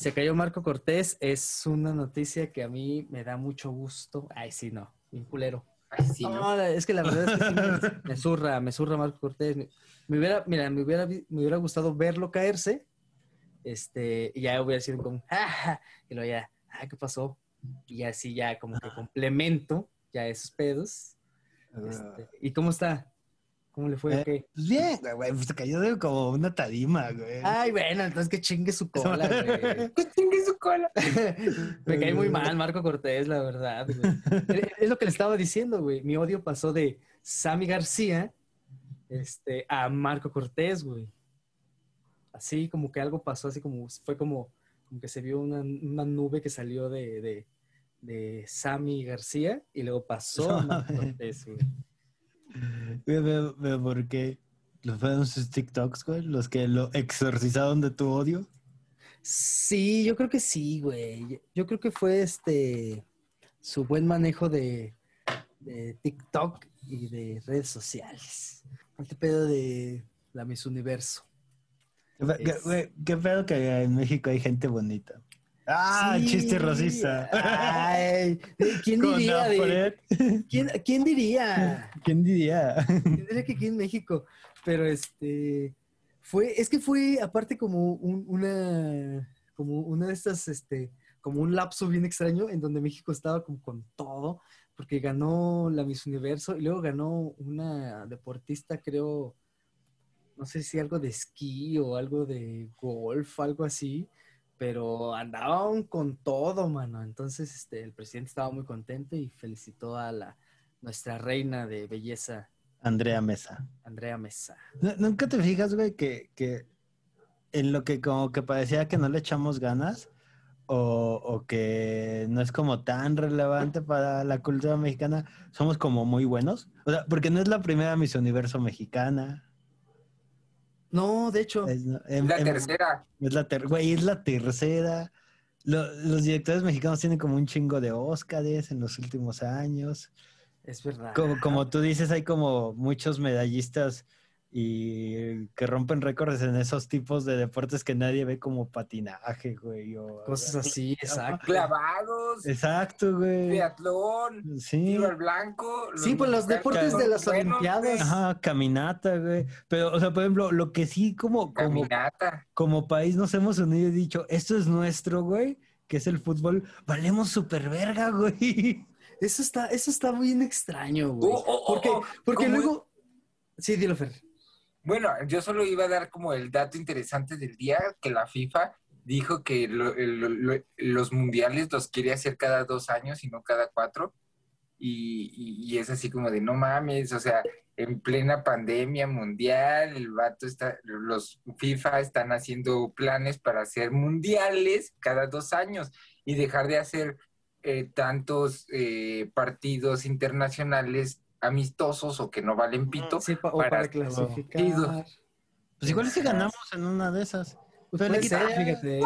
Se cayó Marco Cortés. Es una noticia que a mí me da mucho gusto. Ay, sí, no. Bien culero. Ay, sí, ¿no? No, es que la verdad es que sí me, me zurra, me zurra Marco Cortés. Me, me hubiera, mira, me hubiera, me hubiera gustado verlo caerse. Este, y ya hubiera sido como, "Ja, ja", y luego ya, ah, ¿qué pasó? Y así ya como que complemento ya esos pedos. Este, ¿Y cómo está? ¿Cómo le fue? Eh, ¿Qué? Pues bien, güey, güey, pues se cayó de como una tarima, güey. Ay, bueno, entonces que chingue su cola, güey. Que chingue su cola. Me cae muy mal Marco Cortés, la verdad, güey. Es lo que le estaba diciendo, güey. Mi odio pasó de Sammy García este, a Marco Cortés, güey. Así como que algo pasó, así como fue como, como que se vio una, una nube que salió de, de, de Sammy García y luego pasó a Marco Cortés, güey. Ve- ve por qué los fueron sus TikToks, güey, los que lo exorcizaron de tu odio. Sí, yo creo que sí, güey. Yo creo que fue este su buen manejo de, de TikTok y de redes sociales. Este pedo de la Miss Universo. Qué qué pedo que en México hay gente bonita. Ah, Sí. chiste racista. Ay, ¿quién diría? de-. ¿quién, quién diría? ¿Quién diría? ¿Quién diría que aquí en México? Pero este fue, es que fue aparte como un- una, como una de estas, este, como un lapso bien extraño en donde México estaba como con todo, porque ganó la Miss Universo y luego ganó una deportista, creo, no sé si algo de esquí o algo de golf, algo así, pero andaban con todo, mano. Entonces, este, el presidente estaba muy contento y felicitó a la nuestra reina de belleza, Andrea Mesa. Andrea Mesa. Nu- ¿Nunca te fijas, güey, que, que en lo que como que parecía que no le echamos ganas o, o que no es como tan relevante para la cultura mexicana, somos como muy buenos? O sea, porque no es la primera Miss Universo mexicana. No, de hecho, Es, em- La em- tercera. es la ter- güey, es la tercera. Lo- los directores mexicanos tienen como un chingo de Óscares en los últimos años. es verdad. Como, como tú dices, hay como muchos medallistas y que rompen récords en esos tipos de deportes que nadie ve como patinaje, güey. O, Cosas así, exacto. Clavados. Exacto, güey. Triatlón. Sí. Tiro al blanco. Sí, pues los deportes de las buenos, Olimpiadas. Ajá, caminata, güey. Pero, o sea, por ejemplo, lo que sí como, como, Caminata. como país nos hemos unido y dicho, esto es nuestro, güey, que es el fútbol, valemos super verga, güey. Eso está, eso está bien extraño, güey. Oh, oh, oh, porque oh, porque ¿cómo luego. Sí, dilo, Fer. Bueno, yo solo iba a dar como el dato interesante del día, que la FIFA dijo que lo- lo- los mundiales los quiere hacer cada dos años y no cada cuatro. Y, y- y es así como de, no mames, o sea, en plena pandemia mundial, el vato está, los FIFA están haciendo planes para hacer mundiales cada dos años y dejar de hacer eh, tantos eh, partidos internacionales amistosos o que no valen pito. Sí, pa- o para para, que- clasificar. Pues igual si ganamos en una de esas. Pues Pero ser, quita- fíjate.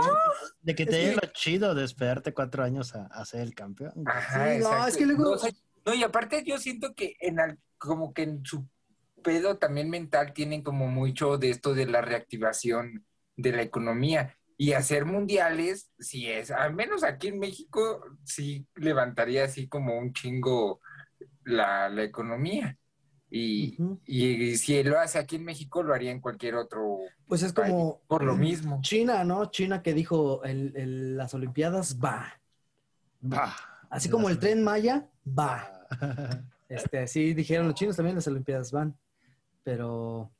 De que te que- dé lo chido de esperarte cuatro años a, a ser el campeón. Ajá, Sí, no, es que luego- No, o sea, no, y aparte yo siento que en al- como que en su pedo también mental tienen como mucho de esto de la reactivación de la economía. Y hacer mundiales, sí es, al menos aquí en México, sí levantaría así como un chingo la, la economía. Y, y si lo hace aquí en México, lo haría en cualquier otro Pues es país, como. por lo mismo. China, ¿no? China que dijo: el, el- las Olimpiadas va. Bah. Así como el tren Maya, va. Ah. Este, así dijeron los chinos también, las Olimpiadas van. Pero,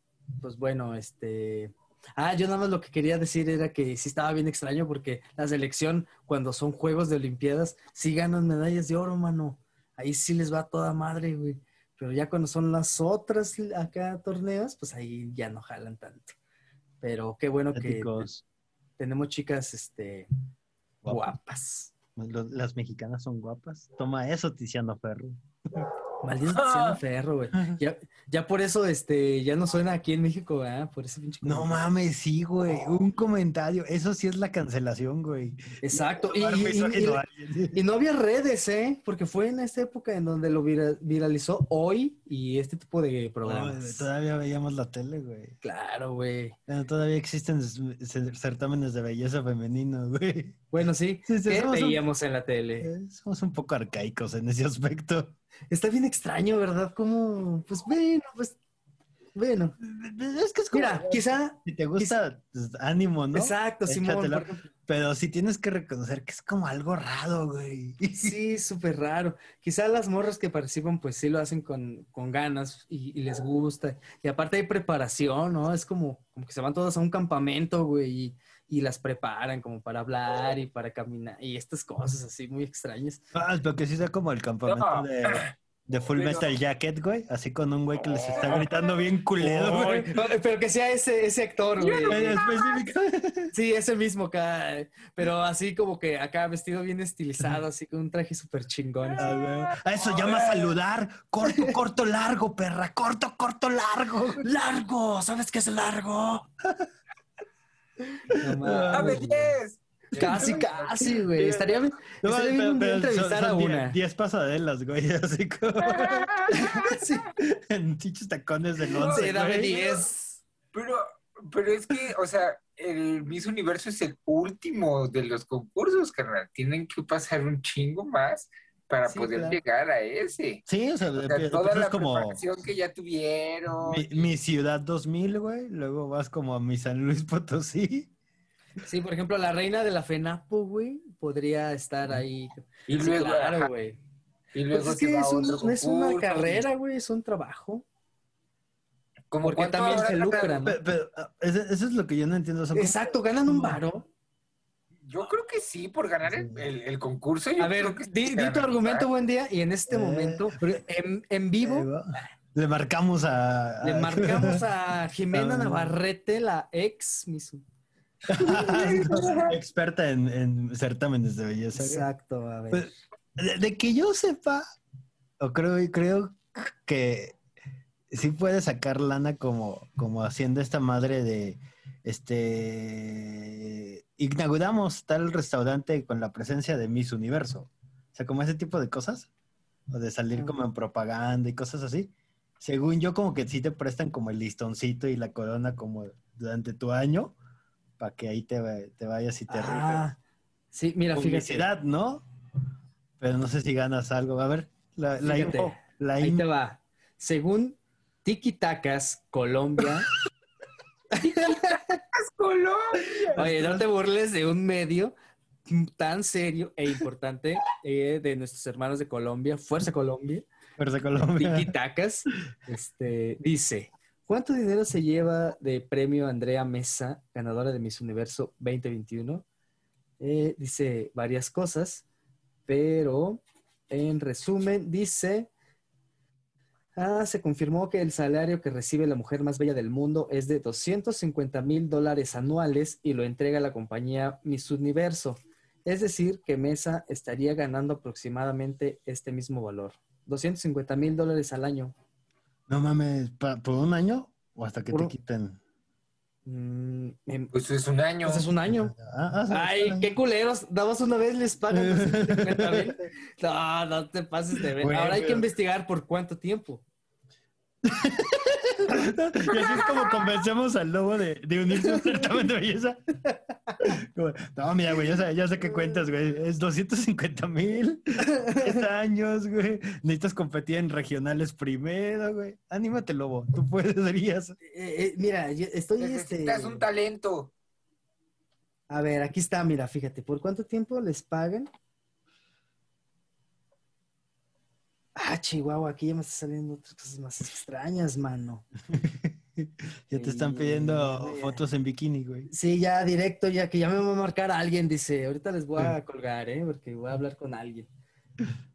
pues bueno, este. Ah, yo nada más lo que quería decir era que sí estaba bien extraño porque la selección, cuando son Juegos de Olimpiadas, sí ganan medallas de oro, mano. Ahí sí les va toda madre, güey. Pero ya cuando son las otras acá torneos, pues ahí ya no jalan tanto. Pero qué bueno que tenemos chicas, este, Guapas. guapas. Las mexicanas son guapas. Toma eso, Tiziano Ferro. Maldito Ferro, güey. Ya, ya por eso, este, ya no suena aquí en México, ¿verdad? Por ese pinche. No mames, sí, güey. Un comentario. Eso sí es la cancelación, güey. Exacto. Y, no había redes, ¿eh? Porque fue en esta época en donde lo vira- viralizó hoy y este tipo de programas. todavía veíamos la tele, güey. Claro, güey. Bueno, todavía existen certámenes de belleza femenino, güey. Bueno, sí. Sí, sí, ¿Qué un- veíamos en la tele? Eh, Somos un poco arcaicos en ese aspecto. Está bien extraño, ¿verdad? Como, pues bueno, pues, bueno. Es que es como, Mira, quizá, si te gusta, pues, ánimo, ¿no? exacto, Simón. Échatela. por ejemplo. Pero sí tienes que reconocer que es como algo raro, güey. Sí, súper raro. Quizá las morras que participan, pues sí lo hacen con, con ganas y, y les gusta. Y aparte hay preparación, ¿no? Es como, como que se van todas a un campamento, güey, y, y las preparan como para hablar y para caminar y estas cosas así muy extrañas. Ah, pero que sí sea como el campamento No. de, de Full Pero- Metal Jacket, güey. Así con un güey que les está gritando bien culero, güey. pero que sea ese, ese actor, güey. Sí, ese mismo acá, pero así como que acá vestido bien estilizado, así con un traje súper chingón. Ah. A eso llama saludar. Corto, corto, largo, perra. Corto, corto, largo. ¡Largo! ¿Sabes qué es largo? No ¡Dame güey. 10! Casi, casi, güey. Estaría bien, No, estaría bien un día entrevistar son- a son una. 10 pasadelas, güey. Así como Sí, en chichos tacones del 11. sí, dame güey. 10. Pero, pero es que, o sea, el Miss Universo es el último de los concursos, carnal. Tienen que pasar un chingo más para Sí, poder claro. llegar a ese. Sí, o sea, O sea, toda la como preparación que ya tuvieron. mi, mi ciudad 2000, güey. Luego vas como a mi San Luis Potosí. Sí, por ejemplo, la reina de la FENAPO, güey, podría estar ahí. Y Sí, luego, claro, ajá, güey. y luego Pues es se que es, un- no es una carrera, güey, es un trabajo. Como porque también se lucran, ¿no? Pero, pero, ah, eso, es lo que yo no entiendo. Exacto, ganan un varo. Yo creo que sí, por ganar el, el- el concurso. yo A ver, que di, tu argumento, buen día, y en este Eh, momento, en, en vivo. Le marcamos a. le marcamos a Jimena. Navarrete, la ex Miss. experta en, en certámenes de belleza. Exacto, a ver. Pues, de, de que yo sepa, o creo, creo que sí puede sacar lana como, como haciendo esta madre de este inauguramos tal restaurante con la presencia de Miss Universo. O sea, como ese tipo de cosas. O de salir como en propaganda y cosas así. Según yo, como que sí te prestan como el listoncito y la corona como durante tu año, para que ahí te, te vayas y te rifes Ah, sí, mira, fíjate. publicidad, ¿no? Pero no sé si ganas algo. A ver, la, la Fíjate, info. La Ahí in- te va. Según Tiki Tacas, Colombia. ¡Es Colombia! Oye, no te burles de un medio tan serio e importante eh, de nuestros hermanos de Colombia, Fuerza Colombia, Fuerza Colombia. Tiki Tacas, este, dice, ¿cuánto dinero se lleva de premio Andrea Mesa, ganadora de Miss Universo 2021? Eh, dice varias cosas, pero en resumen dice, ah, se confirmó que el salario que recibe la mujer más bella del mundo es de 250 mil dólares anuales y lo entrega la compañía Miss Universo. Es decir, que Mesa estaría ganando aproximadamente este mismo valor. 250 mil dólares al año. No mames, ¿pa- ¿por un año? ¿O hasta que Por te quiten? Mm, Pues es un año. pues es un año. Ah, ah, Ay, qué culeros. Damos una vez, les pagan 250 mil. No, no te pases de ver. Ahora hay que investigar por cuánto tiempo. Y así es como convencemos al lobo de, de unirse a un certamen de belleza. Como, no, mira, güey, ya sé, ya sé qué cuentas, güey. Es 250 mil. 10 años, güey. Necesitas competir en regionales primero, güey. Anímate, lobo. Tú podrías. Eh, eh, mira, yo estoy este. Necesitas un talento. A ver, aquí está, mira, fíjate, ¿por cuánto tiempo les pagan? Ah, Chihuahua, aquí ya me están saliendo otras cosas más extrañas, mano. Ya te están pidiendo fotos en bikini, güey. Sí, ya directo, ya que ya me va a marcar a alguien, dice. Ahorita les voy a colgar, ¿eh? Porque voy a hablar con alguien.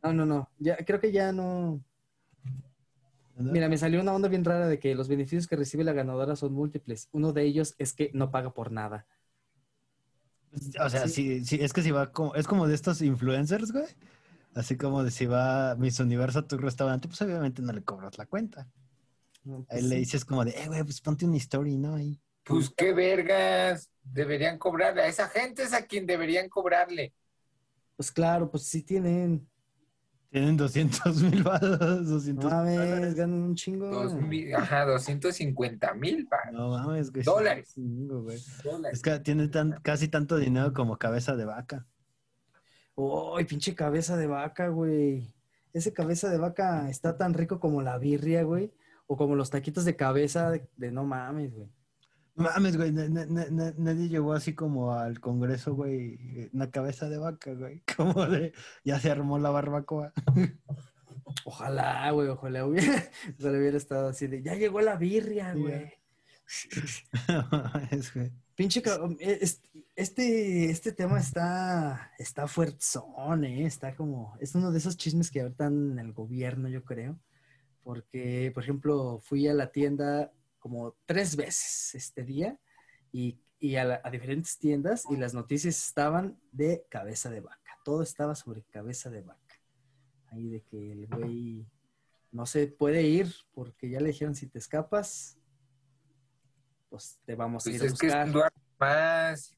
No, no, no. Ya, creo que ya no. ¿no? Mira, me salió una onda bien rara de que los beneficios que recibe la ganadora son múltiples. Uno de ellos es que no paga por nada. O sea, sí. sí, es que si va como, es como de estos influencers, güey. Así como de si va Miss Universo a tu restaurante, pues obviamente no le cobras la cuenta. No, Ahí pues le dices como de, eh, güey, pues ponte una story, ¿no? Ahí. Pues qué vergas. Deberían cobrarle. A esa gente es a quien deberían cobrarle. Pues claro, pues sí tienen. Tienen 200 mil varos, 200 No mames, dólares. ganan un chingo. Dos mil- ajá, 250 mil No mames, güey. Dólares. sí, chingo, güey. dólares. Es que tiene tan, casi tanto dinero como cabeza de vaca. Uy, pinche cabeza de vaca, güey. Ese cabeza de vaca está tan rico como la birria, güey. O como los taquitos de cabeza de, de no mames, güey. No Mames, güey, na- na- na- na- nadie llegó así como al Congreso, güey, una cabeza de vaca, güey, como de, ya se armó la barbacoa. Ojalá, güey, ojalá hubiera, ojalá hubiera estado así de, ya llegó la birria, güey. Es, güey. Pinche, ca- es- este, este tema está, está fuertzón, ¿eh? Está como, es uno de esos chismes que ahorita en el gobierno, yo creo. Porque, por ejemplo, fui a la tienda como tres veces este día y, y a, la- a diferentes tiendas y las noticias estaban de cabeza de vaca. Todo estaba sobre cabeza de vaca. Ahí de que el güey no se puede ir porque ya le dijeron si te escapas, pues te vamos a Pues ir a es que es buscar. un Duarte más.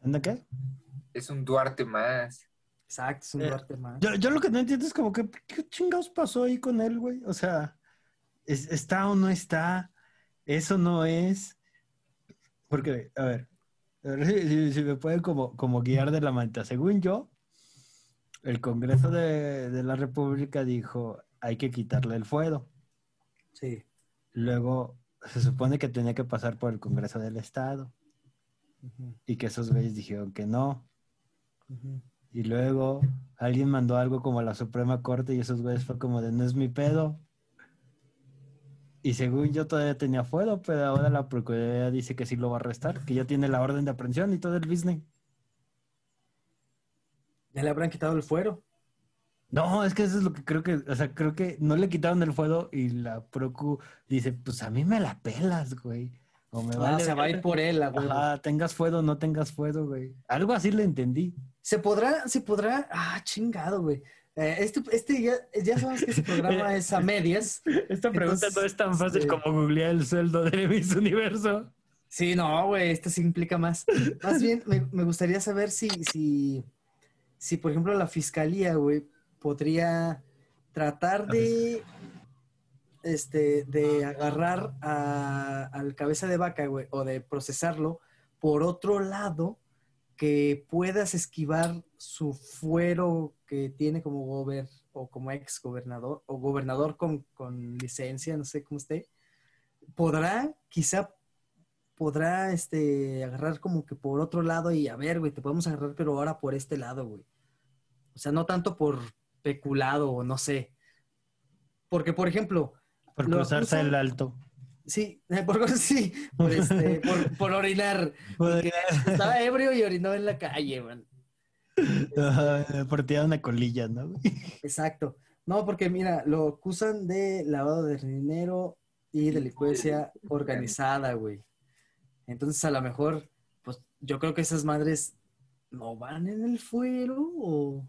¿Anda qué? Es un Duarte más. Exacto, es un Eh, Duarte más. Yo, yo lo que no entiendo es como que, ¿qué chingados pasó ahí con él, güey? O sea, ¿es- ¿está o no está? Eso no es. Porque, a ver, a ver si, si- si me pueden como, como guiar de la manta. Según yo, el Congreso de, de la República dijo, hay que quitarle el fuero. Sí. Luego, se supone que tenía que pasar por el Congreso del Estado y que esos güeyes dijeron que no. Y luego alguien mandó algo como a la Suprema Corte y esos güeyes fue como de no es mi pedo. Y según yo todavía tenía fuero, pero ahora la Procuraduría dice que sí lo va a arrestar, que ya tiene la orden de aprehensión y todo el business. Ya le habrán quitado el fuero. No, es que eso es lo que creo que, o sea, creo que no le quitaron el fuero y la Procu dice, pues a mí me la pelas, güey. O me Ah, vale. se va a ir por él, a huevo. Ajá, tengas fuero o no tengas fuero, güey. Algo así le entendí. Se podrá, se podrá. Ah, chingado, güey. Eh, este, este ya, ya sabemos que ese programa es a medias. Esta pregunta Entonces, no es tan fácil como googlear el sueldo de Miss Universo. Sí, no, güey, esto sí implica más. Más bien, me, me gustaría saber si, si, si, por ejemplo, la fiscalía, güey, podría tratar de, este, de agarrar a- al cabeza de vaca, güey, o de procesarlo por otro lado que puedas esquivar su fuero que tiene como gober o como ex gobernador o gobernador con, con licencia, no sé cómo esté, podrá quizá podrá este agarrar como que por otro lado y a ver, güey, te podemos agarrar, pero ahora por este lado, güey. O sea, no tanto por peculado o no sé. Porque, por ejemplo, Por cruzarse acusan- el alto. sí, por, sí, por, este, por, por orinar. Estaba ebrio y orinó en la calle, man. Por tirar una colilla, ¿no? Exacto. No, porque mira, lo acusan de lavado de dinero y delincuencia organizada, güey. Entonces, a lo mejor, pues yo creo que esas madres no van en el fuero o,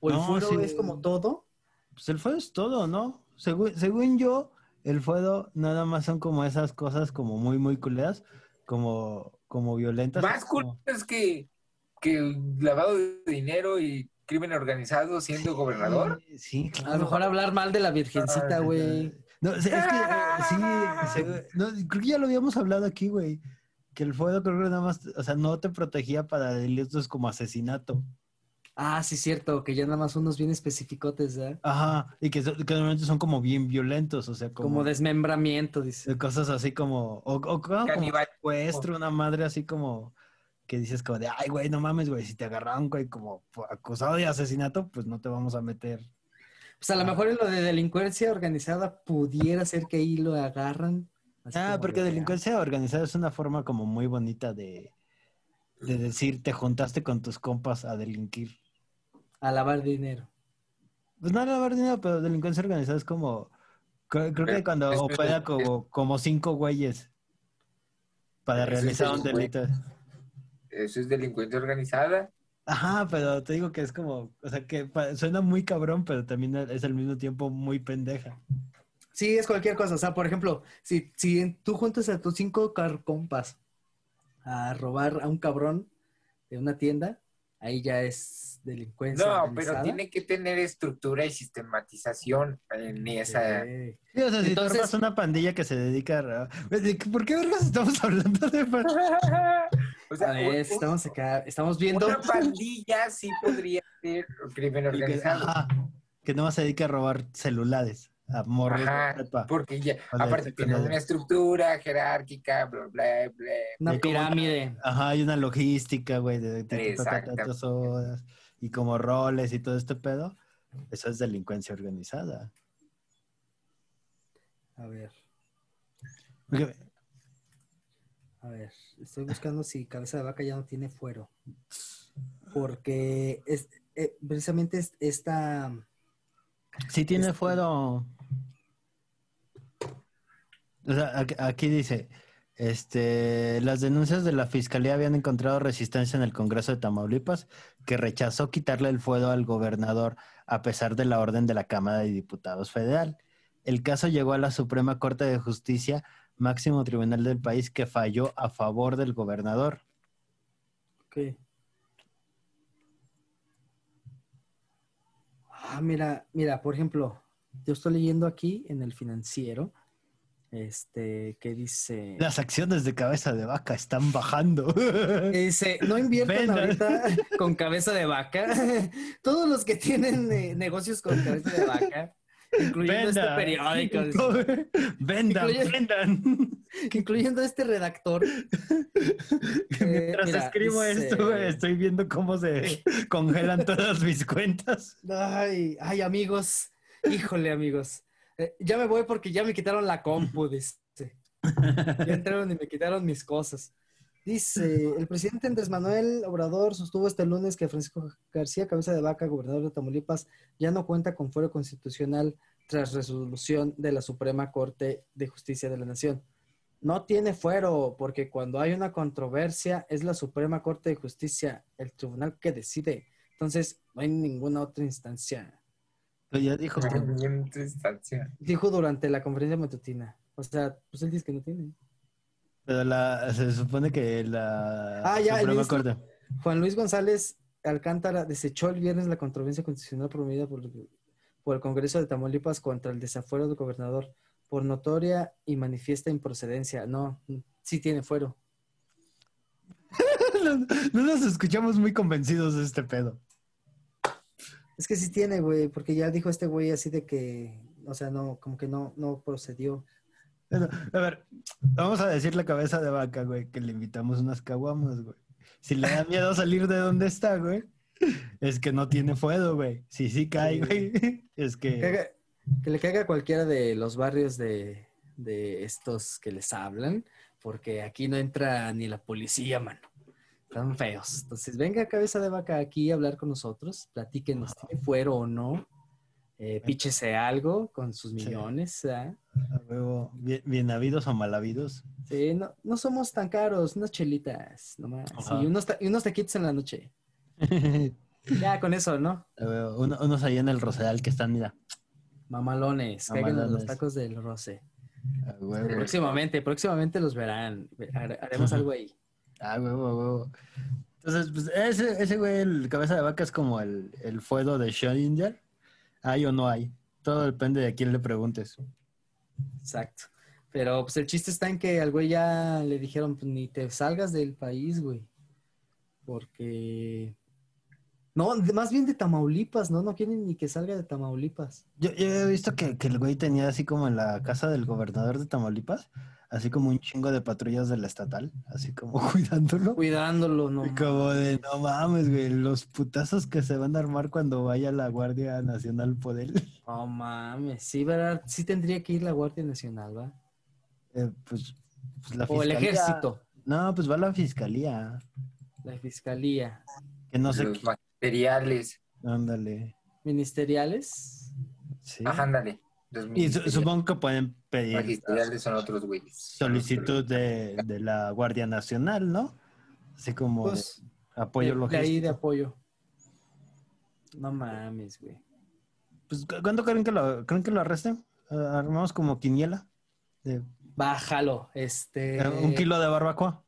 o el No, fuero sí. es como todo. Pues el fuego es todo, ¿no? Según, según yo, el fuego nada más son como esas cosas como muy, muy culeras, como, como violentas. Más como- es que, que lavado de dinero y crimen organizado siendo gobernador. Sí, claro. A lo mejor hablar mal de la virgencita, güey. No, es que eh, sí, se- no, creo que ya lo habíamos hablado aquí, güey. Que el fuego creo que nada más, o sea, no te protegía para delitos como asesinato. Ah, sí, cierto, que ya nada más unos bien especificotes, ¿eh? Ajá, y que, que normalmente son como bien violentos, o sea, como, Como desmembramiento, dice. de cosas así como, o, o como secuestro, una madre así como, que dices como de, ay, güey, no mames, güey, si te agarraron, güey, como acusado de asesinato, pues no te vamos a meter. Pues a lo mejor en lo de delincuencia organizada pudiera ser que ahí lo agarran. Ah, porque de, delincuencia organizada es una forma como muy bonita de, de decir, te juntaste con tus compas a delinquir. A lavar dinero. Pues no lavar dinero, pero delincuencia organizada es como, creo, creo que cuando es- opera es- como, como cinco güeyes para realizar un delito. Eso es delincuencia organizada. Ajá, pero te digo que es como, o sea, que suena muy cabrón, pero también es al mismo tiempo muy pendeja. Sí, es cualquier cosa. O sea, por ejemplo, si, si tú juntas a tus cinco compas a robar a un cabrón de una tienda, ahí ya es delincuencia. No, organizada. pero tiene que tener estructura y sistematización en esa. Ok. Sí, o sea, si Entonces- tú armas una pandilla que se dedica a... ¿De qué- ¿Por qué vergas estamos hablando de pandilla? o sea, A ver, un- estamos acá, estamos viendo. una pandilla sí podría ser crimen Que, organizado. ajá, que no se dedica a robar celulares, a morros de Ajá, prepa. porque ya, aparte tiene secundaria. una estructura jerárquica, bla, bla, bla. Una Y como- pirámide. Ajá, hay una logística, güey, de, de- de- Exacto. tantas horas y como roles y todo este pedo. Eso es delincuencia organizada. A ver, Porque- a ver. Estoy buscando si cabeza de vaca ya no tiene fuero. Porque es, eh, precisamente es- esta. Sí tiene Este- fuero. O sea, aquí, dice, este, las denuncias de la fiscalía habían encontrado resistencia en el Congreso de Tamaulipas, que rechazó quitarle el fuero al gobernador a pesar de la orden de la Cámara de Diputados Federal. El caso llegó a la Suprema Corte de Justicia, máximo tribunal del país, que falló a favor del gobernador. Ok. Ah, mira, mira, por ejemplo, yo estoy leyendo aquí en el financiero, este, que dice, Las acciones de cabeza de vaca están bajando. dice, no inviertan ahorita con cabeza de vaca. Todos los que tienen eh, negocios con cabeza de vaca, incluyendo este Venda. periódico, dice, Vendan, Incluye- vendan. incluyendo este redactor. Mientras mira, escribo dice- esto, estoy viendo cómo se congelan todas mis cuentas. Ay, ay, amigos. Híjole, amigos. Eh, ya me voy porque ya me quitaron la compu, dice. Ya entraron y me quitaron mis cosas. Dice, el presidente Andrés Manuel Obrador sostuvo este lunes que Francisco García, cabeza de vaca, gobernador de Tamaulipas, ya no cuenta con fuero constitucional tras resolución de la Suprema Corte de Justicia de la Nación. No tiene fuero porque cuando hay una controversia es la Suprema Corte de Justicia el tribunal que decide. Entonces, no hay ninguna otra instancia. Pero ya dijo que En otra instancia. Dijo durante la conferencia matutina. O sea, pues él dice que no tiene. Pero la, se supone que la Ah, ya, Corte. Juan Luis González Alcántara desechó el viernes la controversia constitucional promovida por, por el Congreso de Tamaulipas contra el desafuero del gobernador por notoria y manifiesta improcedencia. No, sí tiene fuero. No, no nos escuchamos muy convencidos de este pedo. Es que sí tiene, güey, porque ya dijo este güey así de que, o sea, no, como que no, no procedió. A ver, vamos a decir la cabeza de vaca, güey, que le invitamos unas caguamas, güey. Si le da miedo salir de donde está, güey, es que no tiene fuego, güey. Si sí cae, güey, es Que, que... caiga- que le caiga a cualquiera de los barrios de, de estos que les hablan, porque aquí no entra ni la policía, mano. Están feos. Entonces, venga, cabeza de vaca, aquí a hablar con nosotros. Platíquenos, ¿tiene fuero o no? Eh, píchese algo con sus Sí. millones. ¿ah? a huevo, bien, bien habidos o mal habidos. Sí, no, no somos tan caros, unas chelitas nomás. Ajá. Y unos, y unos taquitos en la noche. Ya, con eso, ¿no? A huevo, uno- unos ahí en el Rosedal que están, mira. Mamalones, caigan los tacos del roce. A huevo. Próximamente, próximamente los verán. Har- Haremos algo ahí. Ah, huevo, huevo. Entonces, pues ese, ese güey, el cabeza de vaca es como el, el fuego de Schrödinger. ¿Hay o no hay? Todo depende de a quién le preguntes. Exacto. Pero pues el chiste está en que al güey ya le dijeron, pues, ni te salgas del país, güey. Porque... No, de- más bien de Tamaulipas, ¿no? No quieren ni que salga de Tamaulipas. Yo, yo he visto que, que el güey tenía así como en la casa del gobernador de Tamaulipas, así como un chingo de patrullas del estatal, así como cuidándolo. Cuidándolo, no. Y como de, no mames, güey, los putazos que se van a armar cuando vaya la Guardia Nacional por él. No mames. Sí, ¿verdad? Sí tendría que ir la Guardia Nacional, ¿va? Eh, pues, pues la O el ejército, No, pues va la fiscalía. la fiscalía, Que no sé los qué. materiales. Ándale. ministeriales. Sí. Ajá, ándale. Y su- ministeriales. supongo que pueden pedir Magisteriales son otros güeyes. solicitud de, de la Guardia Nacional, ¿no? Así como de Pues, apoyo de, de ahí de logístico. apoyo. No mames, güey. Pues, ¿cu- ¿Cuánto creen que lo, creen que lo arresten? Ah, Armamos como quiniela. De, Bájalo, este... eh, un kilo de barbacoa.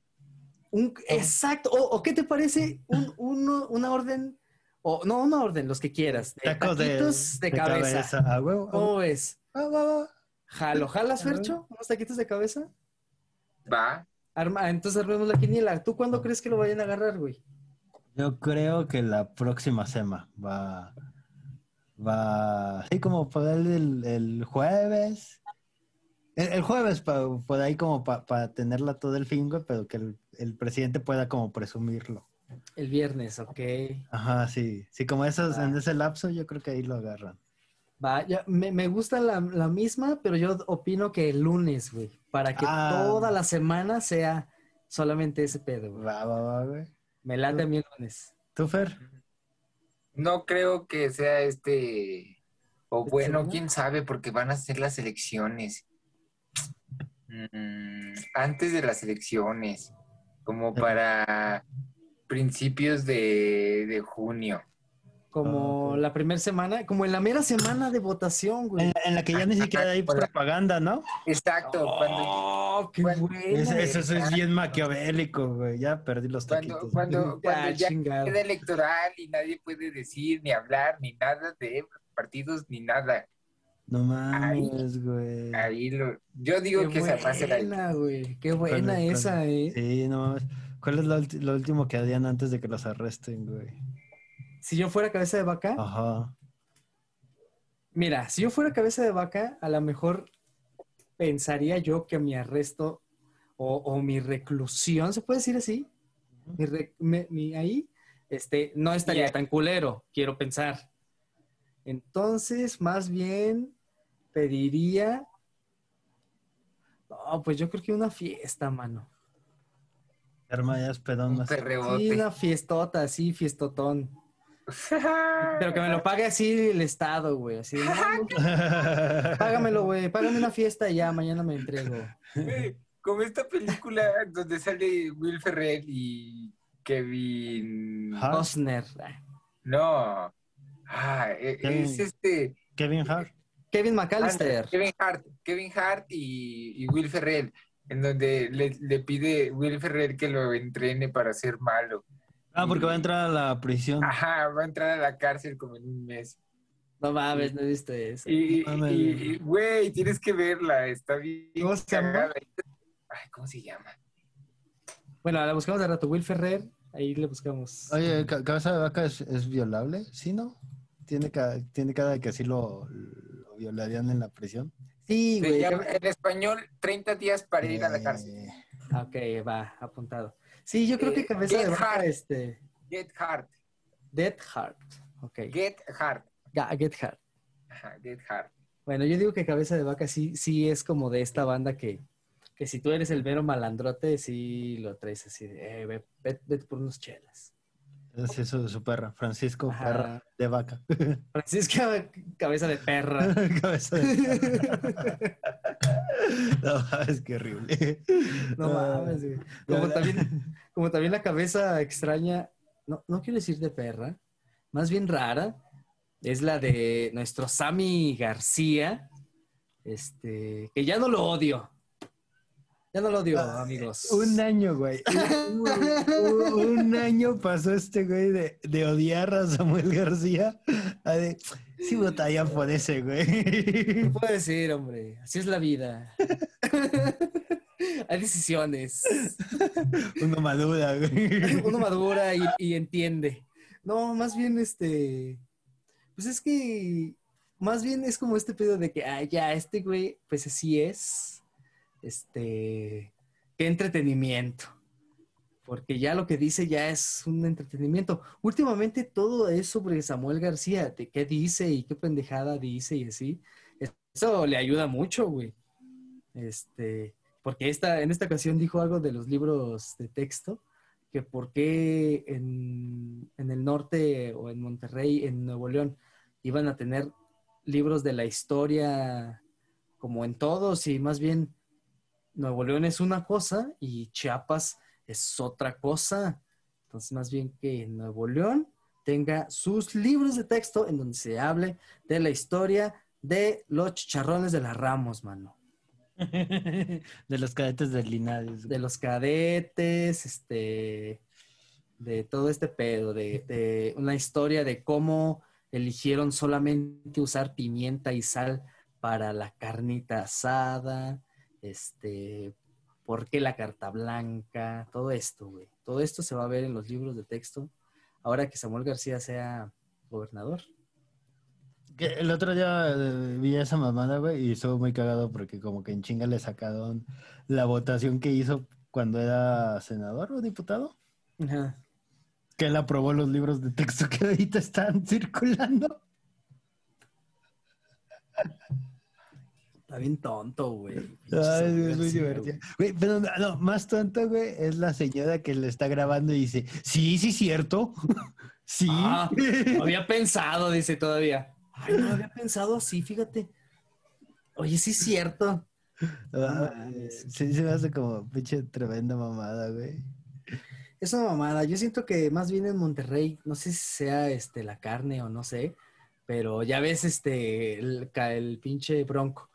Un, exacto. O, o qué te parece un, uno- una orden, o no una orden, los que quieras. De Taco de, taquitos de, cabeza. A huevo. ¿Cómo ves? Ah, va, va. Jalo, ¿jalas. Fercho? ¿Unos taquitos de cabeza? Va. Arma, entonces armemos la quiniela. ¿Tú cuándo crees que lo vayan a agarrar, güey? Yo creo que la próxima semana va. Va. Así como por ahí el, el jueves. El, el jueves, pa- por ahí como para tenerla todo el fin, güey, pero que el, el presidente pueda como presumirlo. El viernes, ok. Ajá, sí. Sí, como esos, Ah. en ese lapso, yo creo que ahí lo agarran. Va, ya, me, me gusta la, la misma, pero yo opino que el lunes, güey. Para que Ah. toda la semana sea solamente ese pedo, güey. Va, va, va, güey. Me late a mí el lunes. ¿Tú, Fer? No creo que sea este. O ¿Esta bueno, semana? quién sabe, porque van a ser las elecciones. Mm, antes de las elecciones, como para principios de, de junio. Como Ah, ok. la primera semana, como en la mera semana de votación, güey. En, en la que ya ni siquiera hay propaganda, ¿no? Exacto, cuando, ¡Oh, qué cuando- buena! Eso, eso, eso es bien maquiavélico, güey. Ya perdí los cuando, taquitos. cuando, cuando Ya, ya chingado. queda electoral y nadie puede decir ni hablar ni nada de partidos ni nada. No mames, güey. Ahí lo, yo digo Qué que se va a hacer ahí. buena, güey. Qué buena ¿Cuál es- esa, eh. Sí, no mames. ¿Cuál es lo, lo último que harían antes de que los arresten, güey? Si yo fuera cabeza de vaca, Ajá. mira, si yo fuera cabeza de vaca, a lo mejor pensaría yo que mi arresto o, o mi reclusión, ¿se puede decir así? Mi re- me- mi- ahí, este, no estaría tan culero, quiero pensar. Entonces, más bien pediría. No, pues yo creo que una fiesta, mano. Arma ya es pedón Un. Sí, una fiestota, sí, fiestotón. Pero que me lo pague así el Estado, güey. Así, de, no, no, págamelo, güey. Págame una fiesta y ya, mañana me entrego. Güey, Como esta película donde sale Will Ferrell y Kevin. Hart. Costner. No. Ah, e- Kevin. es este. Kevin Hart. Kevin McAllister. Kevin Hart. Kevin Hart y, y Will Ferrell. En donde le, le pide Will Ferrell que lo entrene para ser malo. Ah, porque va a entrar a la prisión. Ajá, va a entrar a la cárcel como en un mes. No mames, no he visto eso. Y, güey, tienes que verla, está bien. ¿Cómo se llama? Ay, ¿cómo se llama? Bueno, la buscamos de rato. Will Ferrer, ahí le buscamos. Oye, ¿ca- ¿cabeza de vaca es, es violable? ¿Sí, no? ¿Tiene, ca- tiene cara de que sí lo, lo violarían en la prisión? Sí, güey. en español 30 días para ir a la cárcel. Ok, va, apuntado. Sí, yo creo que Eh, cabeza de vaca, Hard. este. Get Hard. Dead Heart. Ok. Get Hard. Ga- Get Hard. Ajá, Get Hard. Bueno, yo digo que cabeza de vaca sí, sí es como de esta banda que, que si tú eres el mero malandrote, sí lo traes así de, eh, ve- ve- vete por unos chelas. Es eso de su perra. Francisco, Ajá. perra de vaca. Francisca, cabeza de perra. cabeza de No, es que horrible. No mames, güey. Como también, como también la cabeza extraña, no, no quiero decir de perra, más bien rara, es la de nuestro Sammy García, este, que ya no lo odio. Ya no lo odio, amigos. Un año, güey. Un, un- un año pasó este güey de, de odiar a Samuel García a de, sí votaya por ese, ¿Qué güey. puedo decir, hombre? Así es la vida. Hay decisiones. Uno madura, güey. Uno madura y, y entiende. No, más bien este. Pues es que. Más bien es como este pedo de que, ah, ya, este güey, pues así es. Este. Qué entretenimiento. Porque ya lo que dice ya es un entretenimiento. Últimamente todo es sobre Samuel García, de qué dice y qué pendejada dice y así. Eso le ayuda mucho, güey. Este, porque esta, en esta ocasión dijo algo de los libros de texto, que por qué en, en el norte o en Monterrey, en Nuevo León, iban a tener libros de la historia como en todos y más bien Nuevo León es una cosa y Chiapas es otra cosa. Entonces, más bien que Nuevo León tenga sus libros de texto en donde se hable de la historia de los chicharrones de las Ramos, mano. de los cadetes del Linares. de los cadetes, este, de todo este pedo, de, de una historia de cómo eligieron solamente usar pimienta y sal para la carnita asada, este, por qué la carta blanca, todo esto, güey. Todo esto se va a ver en los libros de texto ahora que Samuel García sea gobernador. Que el otro día eh, vi esa mamada, güey, y estuvo muy cagado porque como que en chinga le sacaron la votación que hizo cuando era senador o diputado. Ajá. Que él aprobó los libros de texto que ahorita están circulando. Está bien tonto, güey. Ay, es muy divertido. güey. Pero no, más tonto, güey, es la señora que le está grabando y dice, sí, sí, cierto. sí. Ah, no había pensado, dice todavía. Ay, no había pensado así, fíjate. Oye, sí cierto. Ah, mames. sí, se me hace como pinche tremenda mamada, güey. Es una mamada. Yo siento que más bien en Monterrey, no sé si sea este la carne o no sé, pero ya ves este el pinche bronco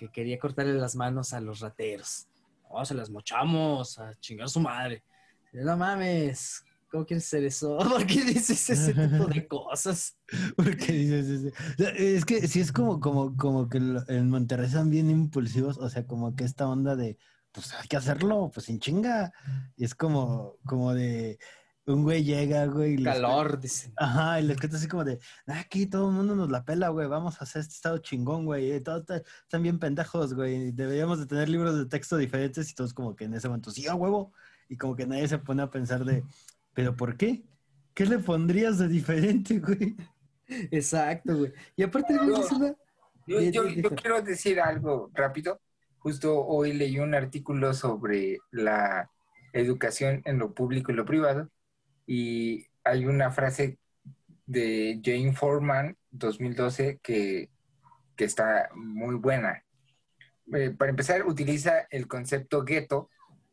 que quería cortarle las manos a los rateros. Oh, se las mochamos a chingar su madre. No mames, ¿cómo quieres hacer eso? ¿Por qué dices ese tipo de cosas? Porque dices, eso? O sea, es que sí es como, como, como que en Monterrey son bien impulsivos, o sea, como que esta onda de, pues hay que hacerlo, pues sin chinga. Y es como, como de, un güey llega, güey. y les- Calor, dicen. Ajá, y les cuenta así como de, "Ah, aquí todo el mundo nos la pela, güey, vamos a hacer este estado chingón, güey, eh, todos está- están bien pendejos, güey, deberíamos de tener libros de texto diferentes y todos como que en ese momento, sí, a huevo, y como que nadie se pone a pensar de, ¿pero por qué? ¿Qué le pondrías de diferente, güey? Exacto, güey. Y aparte, güey, No. es una- Yo, Di- yo- di- di- yo quiero decir algo rápido. Justo hoy leí un artículo sobre la educación en lo público y lo privado y hay una frase de Jane Foreman, 2012, que, que está muy buena. Eh, para empezar, utiliza el concepto gueto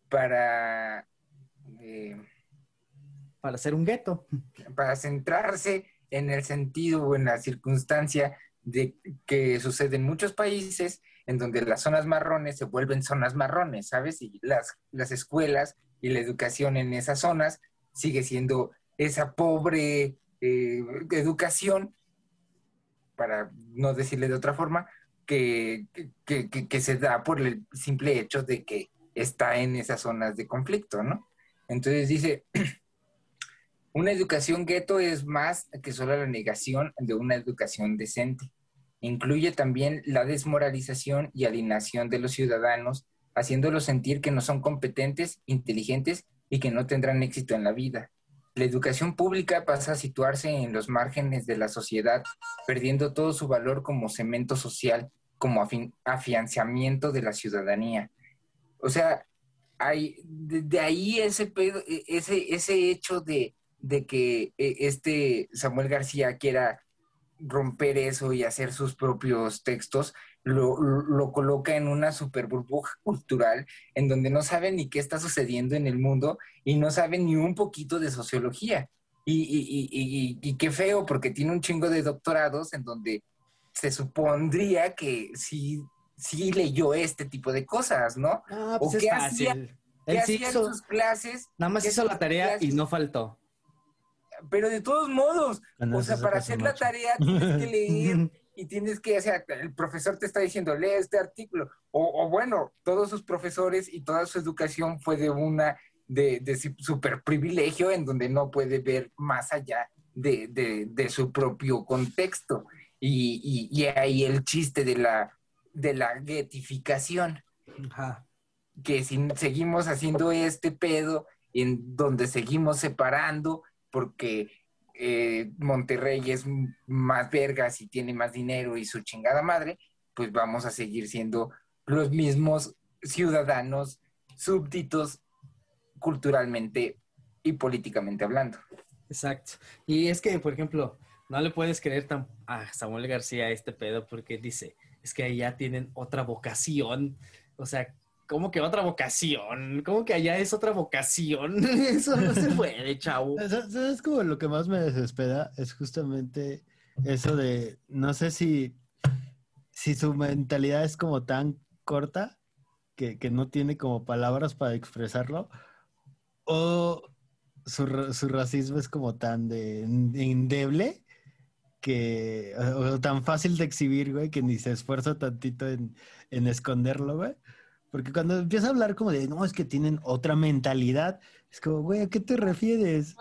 para, eh, para hacer un gueto. para centrarse en el sentido o en la circunstancia de que sucede en muchos países en donde las zonas marrones se vuelven zonas marrones, ¿sabes? Y las, las escuelas y la educación en esas zonas sigue siendo esa pobre eh, educación, para no decirle de otra forma, que, que, que- se da por el simple hecho de que está en esas zonas de conflicto, ¿no? Entonces dice, una educación gueto es más que solo la negación de una educación decente. Incluye también la desmoralización y alienación de los ciudadanos, haciéndolos sentir que no son competentes, inteligentes y que no tendrán éxito en la vida. La educación pública pasa a situarse en los márgenes de la sociedad, perdiendo todo su valor como cemento social, como afianzamiento de la ciudadanía. O sea, hay, de, ahí ese, e- ese, ese hecho de, de que eh, este Samuel García quiera romper eso y hacer sus propios textos, lo, lo- lo coloca en una super burbuja cultural en donde no sabe ni qué está sucediendo en el mundo y no sabe ni un poquito de sociología. Y, y- y- y- qué feo, porque tiene un chingo de doctorados en donde se supondría que sí, sí leyó este tipo de cosas, ¿no? Ah, ¿O pues es qué fácil. hacía? ¿Qué hacía en sus clases? nada más ¿Qué hizo la tarea y no faltó. Pero de todos modos, Cuando o se sea, para hacer la tarea tienes que leer y tienes que, o sea, el profesor te está diciendo, lee este artículo. O, o bueno, todos sus profesores y toda su educación fue de una, de, de super privilegio en donde no puede ver más allá de, de- de su propio contexto. Y, y- y ahí el chiste de la, de la getificación Ajá. que si seguimos haciendo este pedo en donde seguimos separando porque eh, Monterrey es más vergas y tiene más dinero y su chingada madre, pues vamos a seguir siendo los mismos ciudadanos súbditos culturalmente y políticamente hablando. Exacto. Y es que, por ejemplo, no le puedes creer tan a Samuel García este pedo porque dice, es que allá tienen otra vocación. O sea, ¿cómo que otra vocación? ¿Cómo que allá es otra vocación? Eso no se puede, chavo. ¿Sabes como lo que más me desespera? Es justamente eso de, no sé si, si su mentalidad es como tan corta que, que no tiene como palabras para expresarlo, o su, su racismo es como tan de, endeble que, o, o tan fácil de exhibir, güey, que ni se esfuerza tantito en, en esconderlo, güey. Porque cuando empieza a hablar como de, no, es que tienen otra mentalidad, es como, güey, ¿a qué te refieres?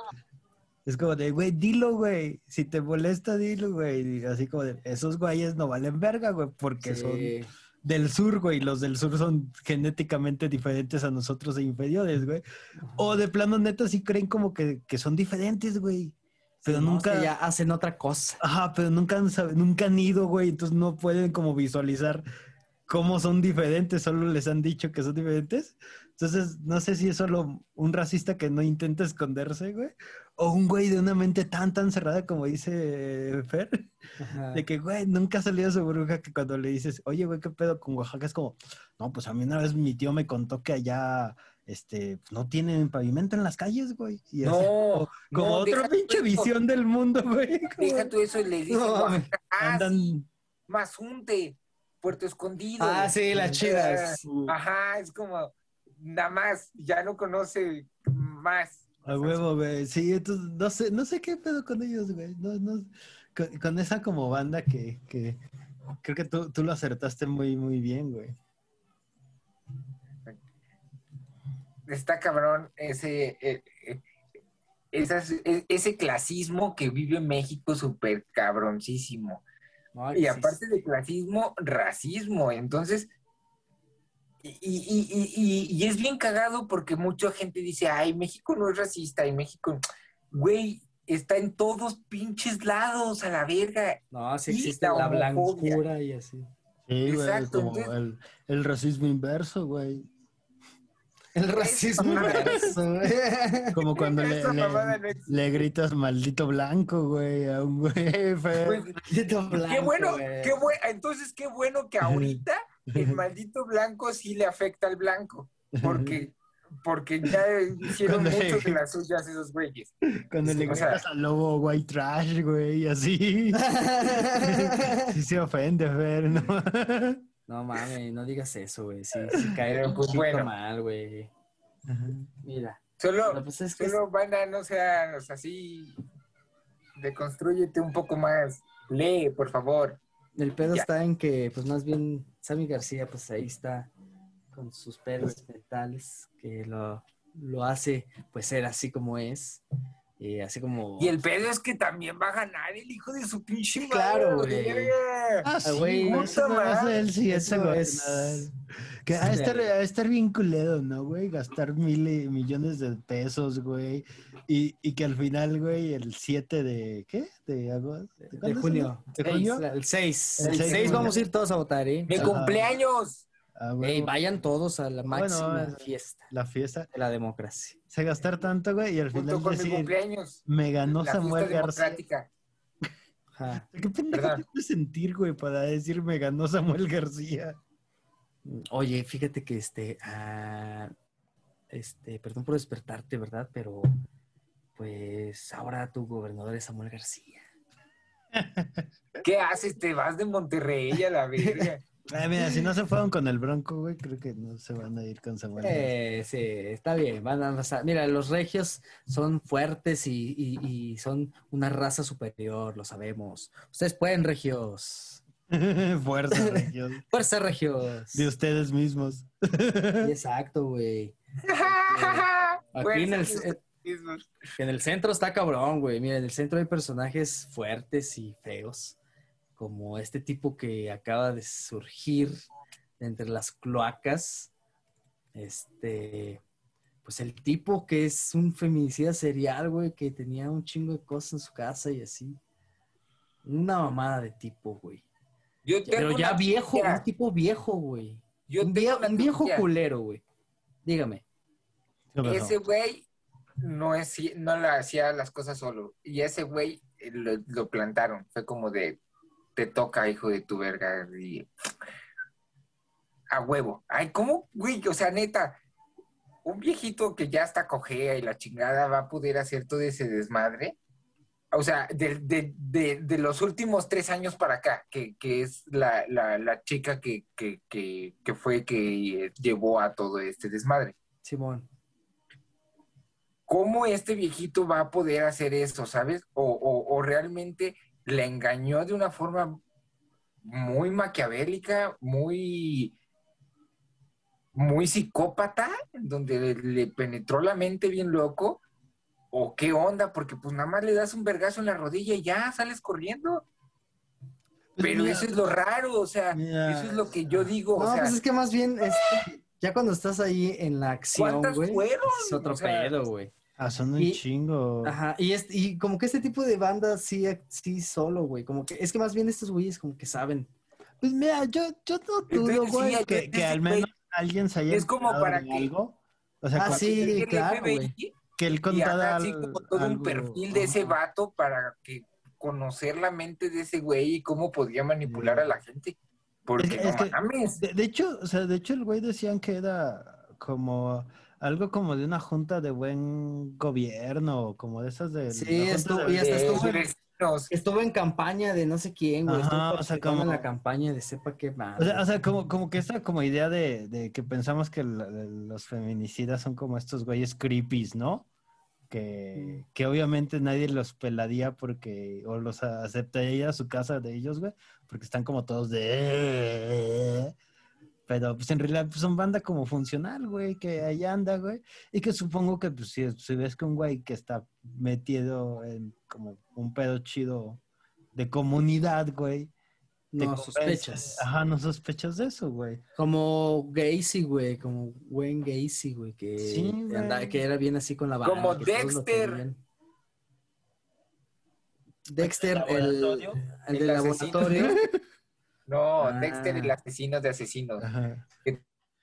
Es como de, güey, dilo, güey. Si te molesta, dilo, güey. Y así como de, esos güeyes no valen verga, güey, porque son del sur, güey. Los del sur son genéticamente diferentes a nosotros e inferiores, güey. O de plano neta sí creen como que, que son diferentes, güey. Pero Sí, no, es nunca... que ya hacen otra cosa. Ajá, pero nunca han, nunca han ido, güey. Entonces no pueden como visualizar cómo son diferentes. Solo les han dicho que son diferentes. Entonces, no sé si es solo un racista que no intenta esconderse, güey. O un güey de una mente tan, tan cerrada como dice Fer. Ajá. De que, güey, nunca ha salido su bruja que cuando le dices, oye, güey, ¿qué pedo con Oaxaca? Es como, no, pues a mí una vez mi tío me contó que allá, este, no tienen pavimento en las calles, güey. Y No, como no, otra pinche visión del mundo, güey. Deja tú eso y le dicen No, Andan, sí, Mazunte, Puerto Escondido. Ah, sí, las chidas. Ajá, es como, nada más, ya no conoce más. a huevo, güey. Sí, entonces, no sé, no sé qué pedo con ellos, güey. No, no, con, con esa como banda que, que creo que tú, tú lo acertaste muy, muy bien, güey. Está cabrón ese, eh, eh, esas- e- ese clasismo que vive México súper cabroncísimo. Ay, Y sí, aparte de clasismo, racismo. Entonces, y, y- y- y- y es bien cagado porque mucha gente dice, ay, México no es racista, y México, güey, está en todos pinches lados, a la verga. No, sí y existe la blancura y así. Sí, güey, Exacto, como entonces- el, el racismo inverso, güey. El racismo. Como cuando le, le- gritas maldito blanco, güey, a un güey. Pues, Maldito qué bueno, güey. qué bueno, entonces qué bueno que ahorita el maldito blanco sí le afecta al blanco, porque, porque ya hicieron Cuando- mucho de las suyas esos güeyes. Cuando le o sea- gritas al lobo white trash, güey, así. Sí se ofende, Fer, ¿no? No mames, no digas eso, güey. Sí, sí cae Pero, un pues, poquito bueno. mal, güey. Mira. Solo, pues, es que solo banda, no seas así, deconstrúyete un poco más, lee, por favor. el pedo Ya. está en que, pues más bien, Sammy García, pues ahí está con sus pedos mentales, que lo, lo hace, pues, ser así como es. Y así como... Y el pedo es que también va a ganar el hijo de su pinche madre. Claro, güey. verga. Ah, sí, güey, eso no es el siguiente Eso es- Que ha de Sí. estar, ha de estar bien culero, ¿no, güey? Gastar mil y- millones de pesos, güey. Y, y que al final, güey, el 7 de... ¿Qué? ¿De agosto? de, es junio. ¿De Seis, junio? El 6. El El seis de 6 junio. vamos a ir todos a votar, ¿eh? ¡Mi Ajá. cumpleaños! Ah, Ey, vayan todos a la máxima es- fiesta la fiesta. de la democracia. Se gastar tanto, güey, y al Junto final con mi decir, cumpleaños. me ganó la Samuel García. Ajá. ¿Qué pendejo Perdón. te puedes sentir, güey, para decir me ganó Samuel García? Oye, fíjate que este, ah, este, perdón por despertarte, ¿verdad? Pero, pues, ahora tu gobernador es Samuel García. ¿Qué haces? Te vas de Monterrey a la verga. Ay, mira, si no se fueron con el Bronco, güey, creo que no se van a ir con Samuel. Eh, sí, está bien. Van a pasar. Mira, los regios son fuertes y, y- y son una raza superior, lo sabemos. Ustedes pueden, regios. Fuerza, región. Fuerza, regios. De ustedes mismos. Exacto, güey. Aquí en el, en el centro está cabrón, güey. Mira, en el centro hay personajes fuertes y feos, como este tipo que acaba de surgir de entre las cloacas. Este, pues el tipo que es un feminicida serial, güey, que tenía un chingo de cosas en su casa y así. Una mamada de tipo, güey. Yo tengo Pero ya viejo, un tipo viejo, güey. Yo Un, vie- un viejo culero, güey. Dígame. Ese güey no, es, no le hacía las cosas solo. Y ese güey lo, lo plantaron. Fue como de, te toca, hijo de tu verga. Y, a huevo. Ay, ¿cómo, güey? O sea, neta, un viejito que ya está cojea y la chingada va a poder hacer todo ese desmadre. o sea, de, de, de, de los últimos tres años para acá, que, que es la, la, la chica que, que, que, fue que llevó a todo este desmadre. Simón. ¿Cómo este viejito va a poder hacer eso, sabes? O, o, o realmente la engañó de una forma muy maquiavélica, muy, muy psicópata, donde le, le penetró la mente bien loco. ¿O qué onda? Porque pues nada más le das un vergazo en la rodilla y ya sales corriendo. Pues Pero mira, eso es lo raro, o sea, mira. eso es lo que yo digo. No, o sea, pues es que más bien, este, ya cuando estás ahí en la acción, ¿Cuántas güey, es otro O sea, pedo, güey. Ah, son un Y- chingo. Ajá, y, es, y como que este tipo de bandas sí, sí solo, güey. Como que es que más bien estos güeyes como que saben. Pues mira, yo, yo no dudo, güey, sí, que, que al güey- menos alguien se haya es como para que- algo. O sea, Ah, sí, claro, güey. que él contara así como todo un algo- perfil de ese vato para que conocer la mente de ese güey y cómo podía manipular a la gente. Porque Es que- no es que- mames. De, de hecho, o sea, de hecho el güey decían que era como algo como de una junta de buen gobierno, como de esas de... Sí, estuvo- de- hasta estuvo en- vecinos. Estuvo en campaña de no sé quién, güey. Ajá, o sea, en la campaña de sepa qué más. O sea, o sea, como, como que esta como idea de, de que pensamos que la- los feminicidas son como estos güeyes creepies, ¿no? Que, que obviamente nadie los pelaría porque, o los aceptaría a su casa de ellos, güey, porque están como todos de... Pero pues en realidad pues, son banda como funcional, güey, que ahí anda, güey. Y que supongo que pues si, si ves que un güey que está metido en como un pedo chido de comunidad, güey, no sospechas. Ajá, no sospechas de eso, güey. Como Gacy, güey. Como Wayne Gacy, güey. Que, Sí, güey. que era bien así con la banda. Como Dexter. Dexter, ¿El el, el asesino. laboratorio. No, Ah. Dexter, el asesino de asesinos. Ajá.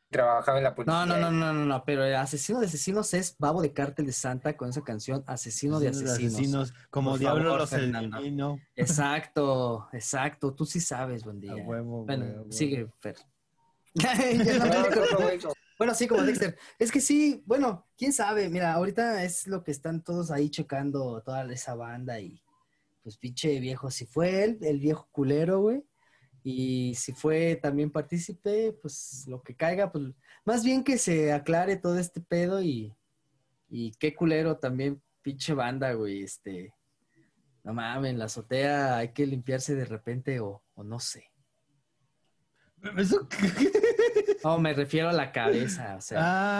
Trabajaba en la policía. No, no, no, no, no, no, pero el asesino de asesinos es Babo de Cártel de Santa con esa canción Asesino de Asesinos. como Por Diablo favor, los Fernando. elimino. Exacto, exacto. Tú sí sabes, buen A día. huevo, bueno, huevo. sigue, Fer. Bueno, sí, como Dexter. Es que sí, bueno, quién sabe. Mira, ahorita es lo que están todos ahí checando toda esa banda y pues pinche viejo, si fue él, el viejo culero, güey. Y si fue también partícipe, pues lo que caiga, pues más bien que se aclare todo este pedo y, y qué culero también, pinche banda, güey. Este, no mames, la azotea hay que limpiarse de repente o, o no sé. Eso- No, me refiero a la cabeza, o sea.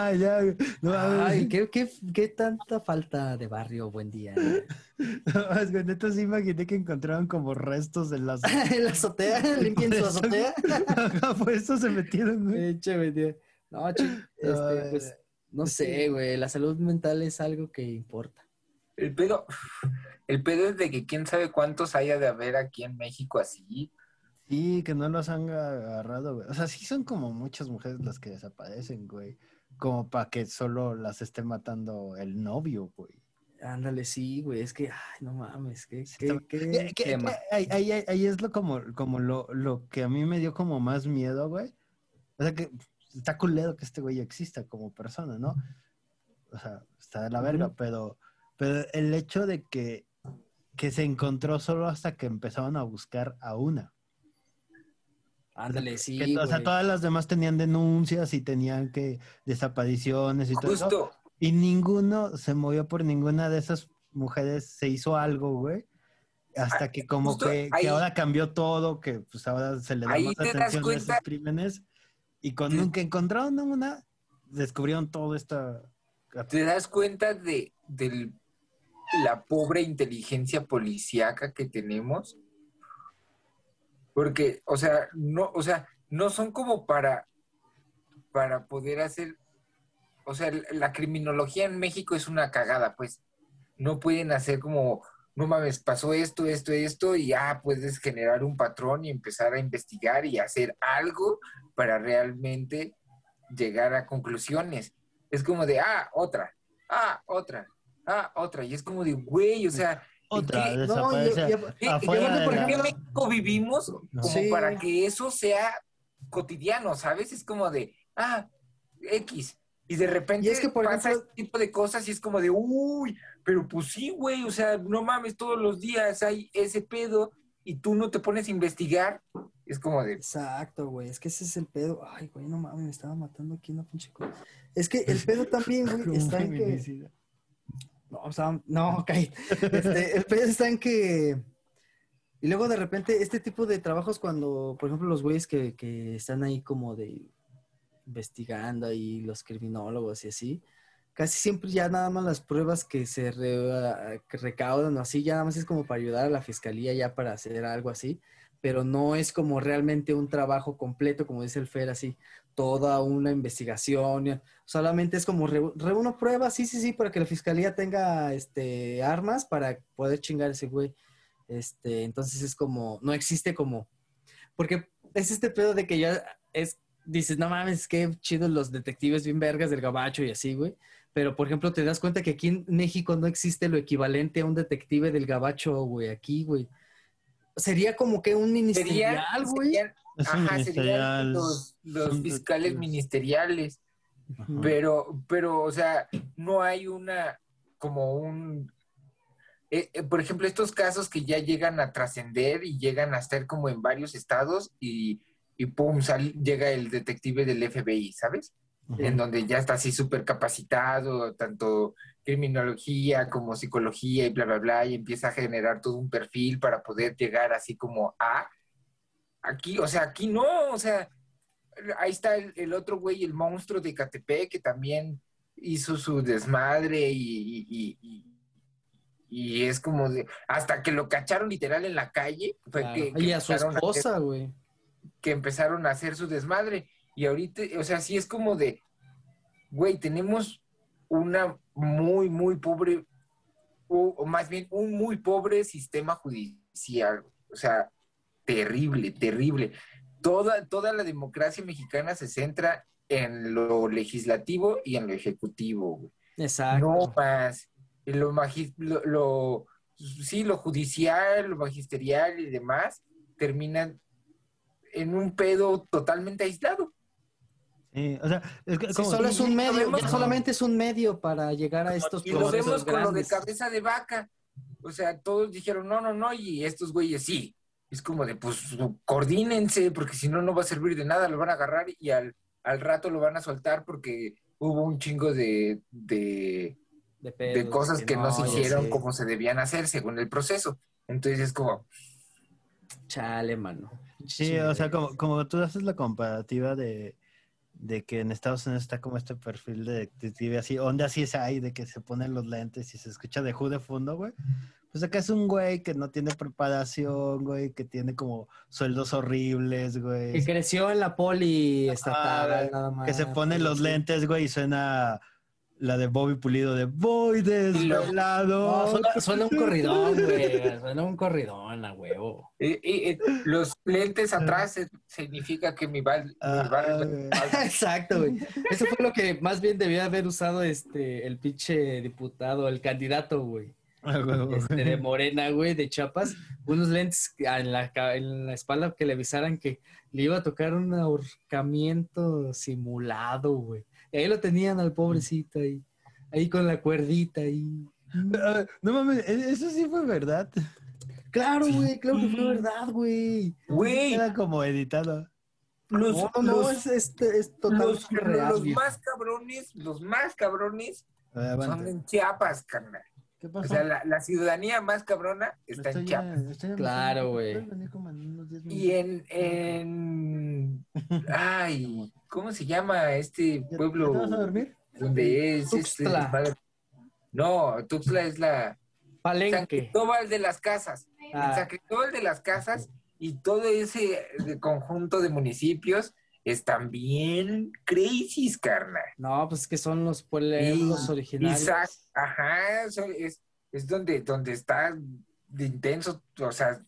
Ah, ya. güey. No. Ay, ¿qué, qué, qué tanta falta de barrio, buen día. No, mames, güey, neta sí imaginé que encontraron como restos de las... en la azotea, limpien su azotea. Ajá, por eso se metieron, güey. Eh, che, buen día. No, chi- este, pues, no sé, güey, la salud mental es algo que importa. El pedo, el pedo es de que quién sabe cuántos haya de haber aquí en México así. Sí, que no los han agarrado, güey. O sea, sí son como muchas mujeres las que desaparecen, güey. Como para que solo las esté matando el novio, güey. Ándale, sí, güey, es que, ay, no mames, qué, qué, qué tema. que ahí, ahí- ahí- es lo como, como lo, lo que a mí me dio como más miedo, güey. O sea que está culero que este güey exista como persona, ¿no? O sea, está de la verga, pero, pero el hecho de que, que se encontró solo hasta que empezaron a buscar a una. Ándale, sí, Que, o sea, todas las demás tenían denuncias y tenían que desapariciones y todo eso. Justo, Y ninguno se movió por ninguna de esas mujeres, se hizo algo, güey. Hasta Ah, que como justo que, ahora cambió todo, que pues ahora se le da más atención a esos crímenes. Y con que encontraron una, descubrieron todo esta... te das cuenta de, de la pobre inteligencia policíaca que tenemos. Porque, o sea, no, o sea, no son como para, para poder hacer, o sea, la criminología en México es una cagada, pues. No pueden hacer como, no mames, pasó esto, esto, esto, y ya puedes generar un patrón y empezar a investigar y hacer algo para realmente llegar a conclusiones. Es como de, ah, otra, ah, otra, ah, otra. Y es como de, güey, o sea, Otra qué? desaparece No, y- y- ¿qué- afuera qué- de ¿por la- qué México vivimos No. como Sí. para que eso sea cotidiano, ¿sabes? Es como de, ah, X, Y de repente Y es que, por pasa ejemplo- este tipo de cosas y es como de, uy, pero pues sí, güey, o sea, no mames, todos los días hay ese pedo y tú no te pones a investigar. Es como de, Exacto, güey. Es que ese es el pedo. Ay, güey, no mames, me estaba matando aquí una pinche cosa. Es que el pedo también, güey, está en que. No, o sea, no, ok. Este, el pedo está en que. Y luego de repente, este tipo de trabajos, cuando, por ejemplo, los güeyes que, que están ahí como de investigando ahí, los criminólogos y así, casi siempre ya nada más las pruebas que se recaudan o así, ya nada más es como para ayudar a la fiscalía ya para hacer algo así, pero no es como realmente un trabajo completo, como dice el Fer, así, toda una investigación, ya- solamente es como re- reúno pruebas, sí, sí, sí, para que la fiscalía tenga este, armas para poder chingar a ese güey. Este, entonces es como, no existe como, porque es este pedo de que ya es, dices, no mames, qué chidos los detectives bien vergas del gabacho y así, güey. Pero, por ejemplo, te das cuenta que aquí en México no existe lo equivalente a un detective del gabacho, güey, aquí, güey. Sería como que un ministerial, güey. un ajá, serían los, fiscales ministeriales. Pero, pero, o sea, no hay una, como un, eh, eh, por ejemplo, estos casos que ya llegan a trascender y llegan a estar como en varios estados y, y pum, sal- llega el detective del FBI, ¿sabes? En donde ya está así súper capacitado, tanto criminología como psicología y bla, bla, bla, y empieza a generar todo un perfil para poder llegar así como a, aquí, o sea, aquí no, o sea, ahí está el, el otro güey, el monstruo de Catepec, que también hizo su desmadre y, y- y- es como de, hasta que lo cacharon literal en la calle, fue Claro. que, que y a su esposa, güey. que empezaron a hacer su desmadre. Y ahorita, o sea, sí es como de, güey, tenemos una muy, muy pobre, o, o más bien un muy pobre sistema judicial. O sea, terrible, terrible. Toda, toda la democracia mexicana se centra en lo legislativo y en lo ejecutivo, güey. Exacto. No más. Y Lo, magi- lo, lo- sí, lo judicial, lo magisterial y demás terminan en un pedo totalmente aislado. Sí, o sea, es que Sí, como- solo es un y- medio, lo solamente es un medio para llegar a estos Y lo procesos vemos con lo de cabeza de vaca. O sea, todos dijeron, no, no, no, y estos güeyes sí. Es como de, pues, coordínense, porque si no, no va a servir de nada, lo van a agarrar y al, al rato lo van a soltar porque hubo un chingo de, de, de, cosas que no se ya hicieron sé. como se debían hacer según el proceso. Entonces es como, Chale, mano. Sí, o sea, como, como tú haces la comparativa de, de que en Estados Unidos está como este perfil de detective así, onda así es ahí, de que se ponen los lentes y se escucha de Who de fondo, güey. Pues acá es un güey que no tiene preparación, güey, que tiene como sueldos horribles, güey. Que creció en la poli estatal, Ah, nada más. Que se pone los lentes, güey, y suena la de Bobby Pulido de Voy desvelado. No, suena, suena un corridón, güey. Suena un corridón a huevo. eh, eh, los lentes atrás significa que mi, bar- mi Ajá, barrio... güey. Exacto, güey. Eso fue lo que más bien debía haber usado este el pinche diputado, el candidato, güey. Este, de Morena, güey, de Chiapas. Unos lentes en la, en la espalda que le avisaran que le iba a tocar un ahorcamiento simulado, güey. Y ahí lo tenían al pobrecito ahí. Ahí con la cuerdita ahí. Ah, No mames, e- eso sí fue verdad. Claro, güey, claro que fue verdad, güey. Güey, Era como editado. los, No, no, los- es, este, es los- totalmente real. los más cabrones, los más cabrones son en Chiapas, carnal. ¿Qué O pasó? sea, la, la ciudadanía más cabrona está en Chiapas. ya- Claro, güey. ¿Puedes venir como en unos 10 Y en, en... Ay, ¿cómo se llama este ¿Ya- ya pueblo te vas a dormir? donde es este Tuxtla. desmadre? No, Tuxtla es la... San Palenque. Cristóbal de las Casas. Ah, San Cristóbal de las Casas y todo ese de conjunto de municipios están bien crazy, carnal. no, pues es que son los pueblos. Isaac, ajá, es, es donde, donde está de intenso, o sea,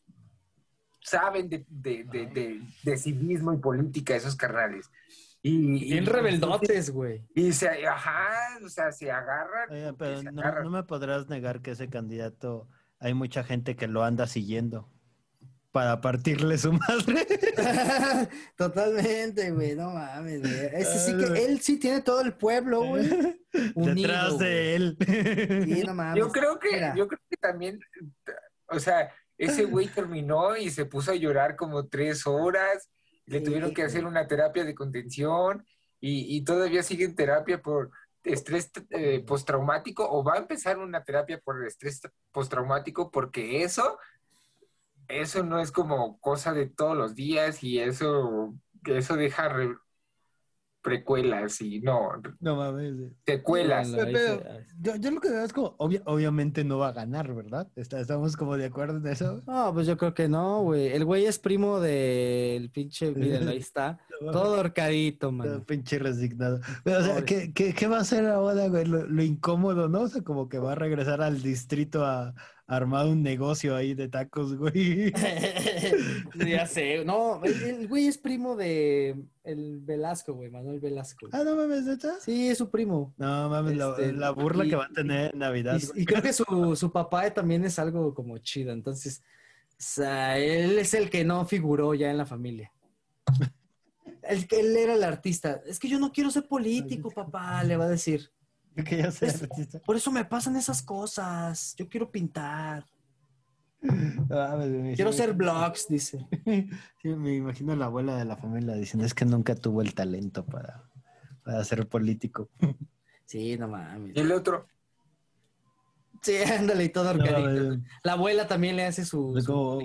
saben de, de, de, de- de civismo y política esos carnales. Y, Bien y- rebeldotes, güey. Y se, ajá, o sea, se agarran. Oye, porque pero se no, agarran. no me podrás negar que ese candidato hay mucha gente que lo anda siguiendo. Para partirle su madre. Totalmente, güey, no mames, güey. Ese sí que él sí tiene todo el pueblo, güey. unido, Detrás de él. Sí, no mames. Yo creo que, Mira. yo creo que también, o sea, ese güey terminó y se puso a llorar como tres horas. Le Sí, tuvieron que hacer una terapia de contención y, y todavía sigue en terapia por estrés eh, postraumático o va a empezar una terapia por estrés postraumático porque eso, eso no es como cosa de todos los días y eso, eso deja re- precuelas y no, No mames. secuelas. Pero- hice- Yo, yo lo que veo es como, obvia- obviamente no va a ganar, ¿verdad? Está- estamos como de acuerdo en eso. No, pues yo creo que no, güey. El güey es primo del pinche, mírenlo, ahí está. Todo horcadito, Todo man. pinche resignado. Pero, o sea. ¿qué, qué, qué va a hacer ahora, güey? Lo, lo incómodo, ¿no? O sea, como que va a regresar al distrito a, a armar un negocio ahí de tacos, güey. ya sé. No, el, el güey es primo de el Velasco, güey, Manuel Velasco. Ah, no mames, ¿neta? Sí, es su primo. No mames, la, Este, la burla y- que va a tener en Navidad. Y, creo que su, su papá también es algo como chido. Entonces, o sea, él es el que no figuró ya en la familia. El que él era el artista. Es que yo no quiero ser político, papá, le va a decir. Es- artista. Por eso me pasan esas cosas. Yo quiero pintar. Quiero me- blogs, dice. Sí, me imagino a la abuela de la familia diciendo, es que nunca tuvo el talento para, para ser político. Sí, no mames. Y el otro, Sí, ándale y todo No, mames. La abuela también le hace su... Como-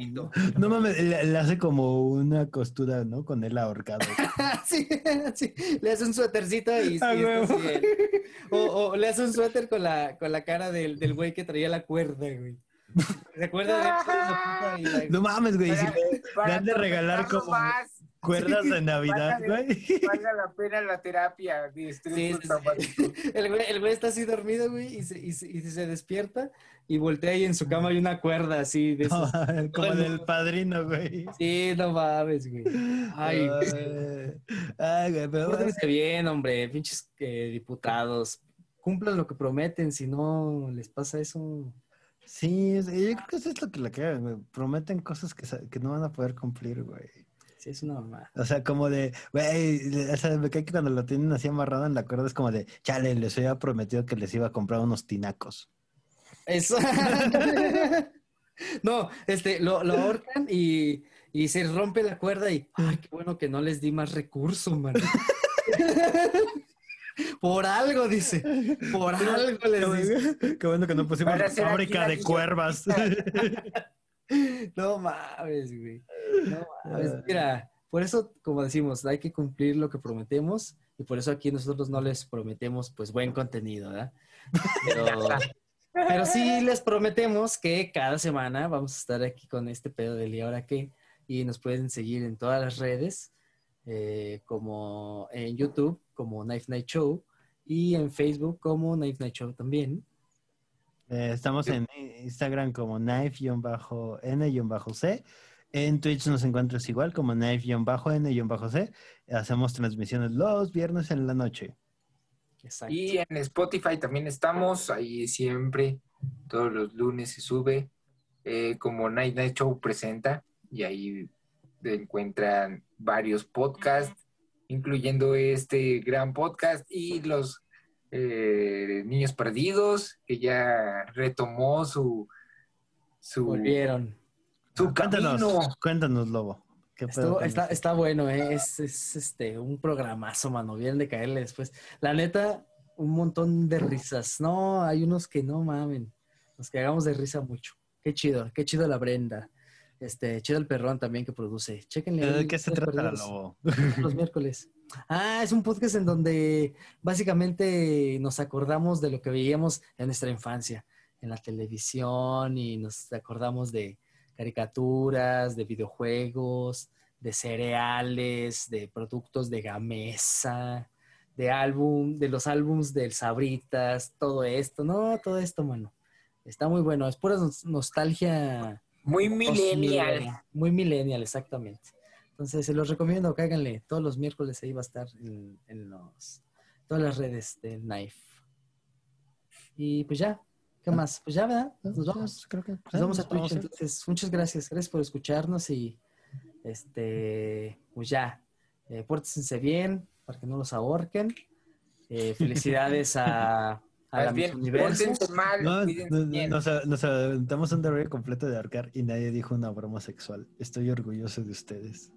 no mames, le, le hace como una costura, ¿no? Con él ahorcado. sí, sí, le hace un suétercito y, Ah, así, eh. o, o le hace un suéter con la, con la cara del, del güey que traía la cuerda, güey. ¿Se acuerda de eso? Y la- No mames, güey. Si le, para le han de regalar como más, cuerdas de Navidad, güey. valga la pena la terapia de estrés Sí, sí, sí. postraumático. El, güey, el güey está así dormido, güey, y se, y, se, y se despierta y voltea y en su cama hay una cuerda así de No, como del padrino, güey. Sí, no mames, güey. Ay, Ay, ay, güey, pero Pórtense bien, hombre, pinches eh, diputados. Cumplan lo que prometen, si no les pasa eso. Sí, yo creo que eso es lo que le queda, güey. Prometen cosas que, que no van a poder cumplir, güey. Sí, es una mamá. O sea, como de, güey, o sea, me cae que cuando lo tienen así amarrado en la cuerda es como de, chale, les había prometido que les iba a comprar unos tinacos. Eso. no, este, lo, lo ahorcan y, y se rompe la cuerda y, ay, qué bueno que no les di más recursos, man. Por algo, dice. Por algo les dice. qué bueno que no pusimos fábrica de cuervas. No mames, güey. No mames. Mira, por eso, como decimos, hay que cumplir lo que prometemos y por eso aquí nosotros no les prometemos pues buen contenido, ¿verdad? Pero, pero sí les prometemos que cada semana vamos a estar aquí con este pedo del y ahora qué y nos pueden seguir en todas las redes eh, como en YouTube como Knife Night Show y en Facebook como Knife Night Show también. Eh, estamos en Instagram como knife-n-c. En Twitch nos encuentras igual como knife-n-c. Hacemos transmisiones los viernes en la noche. Exacto. Y en Spotify también estamos, ahí siempre, todos los lunes se sube, eh, como Night Night Show presenta, y ahí encuentran varios podcasts, incluyendo este gran podcast y los eh, Niños Perdidos, que ya retomó su, su, Volvieron. su camino. Cuéntanos, cuéntanos, Lobo. ¿Qué pedo Estuvo- con está, está bueno, ¿eh? es, es, este, un programazo, mano. Vienen de caerle después. La neta, un montón de risas. No, hay unos que no mamen. Nos cagamos de risa mucho. Qué chido, qué chido la Brenda. Este, chido el perrón también que produce. Chéquenle. ¿De qué se trata, Lobo? Los miércoles. Ah, es un podcast en donde básicamente nos acordamos de lo que veíamos en nuestra infancia, en la televisión, y nos acordamos de caricaturas, de videojuegos, de cereales, de productos de gamesa, de álbum, de los álbums del Sabritas, todo esto, no, todo esto, mano. Está muy bueno, es pura nos- nostalgia. Muy millennial. Muy millennial, exactamente. Entonces, se los recomiendo, cáiganle. Todos los miércoles ahí va a estar en, en los, todas las redes de Knife. Y pues ya, ¿Qué más? Pues ya, ¿verdad? Nos Ya, vamos. Creo que Nos vamos a Twitch. vamos. Entonces, muchas gracias. Gracias por escucharnos y este, pues ya, eh, pórtense bien para que no los ahorquen. Eh, felicidades a, a la bien, mal, No, cuídense no, bien. nos, nos aventamos un derribo completo de ahorcar y nadie dijo una broma sexual. Estoy orgulloso de ustedes.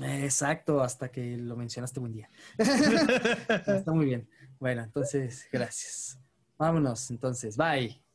Exacto, hasta que lo mencionaste buen día. Está muy bien. Bueno, entonces, gracias. Vámonos, entonces, bye.